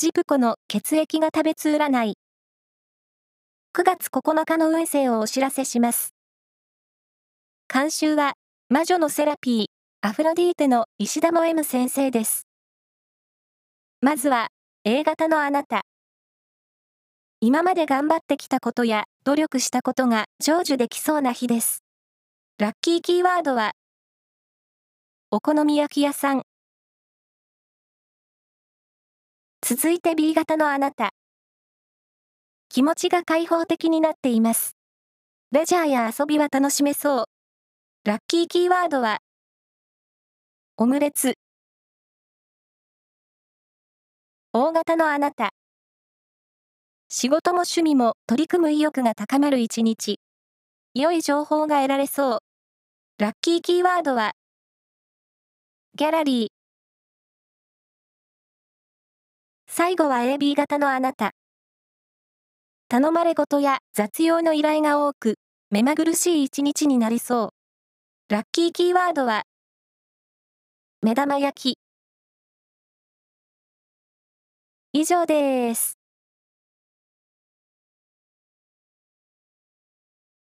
ジプコの血液が食べつ占い。9月9日の運勢をお知らせします。監修は、魔女のセラピー、アフロディーテの石田も M 先生です。まずは、A 型のあなた。今まで頑張ってきたことや努力したことが成就できそうな日です。ラッキーキーワードは、お好み焼き屋さん。続いて B 型のあなた。気持ちが開放的になっています。レジャーや遊びは楽しめそう。ラッキーキーワードは、オムレツ。大型のあなた。仕事も趣味も取り組む意欲が高まる一日。良い情報が得られそう。ラッキーキーワードは、ギャラリー。最後は AB 型のあなた。頼まれ事や雑用の依頼が多く、目まぐるしい一日になりそう。ラッキーキーワードは、目玉焼き。以上です。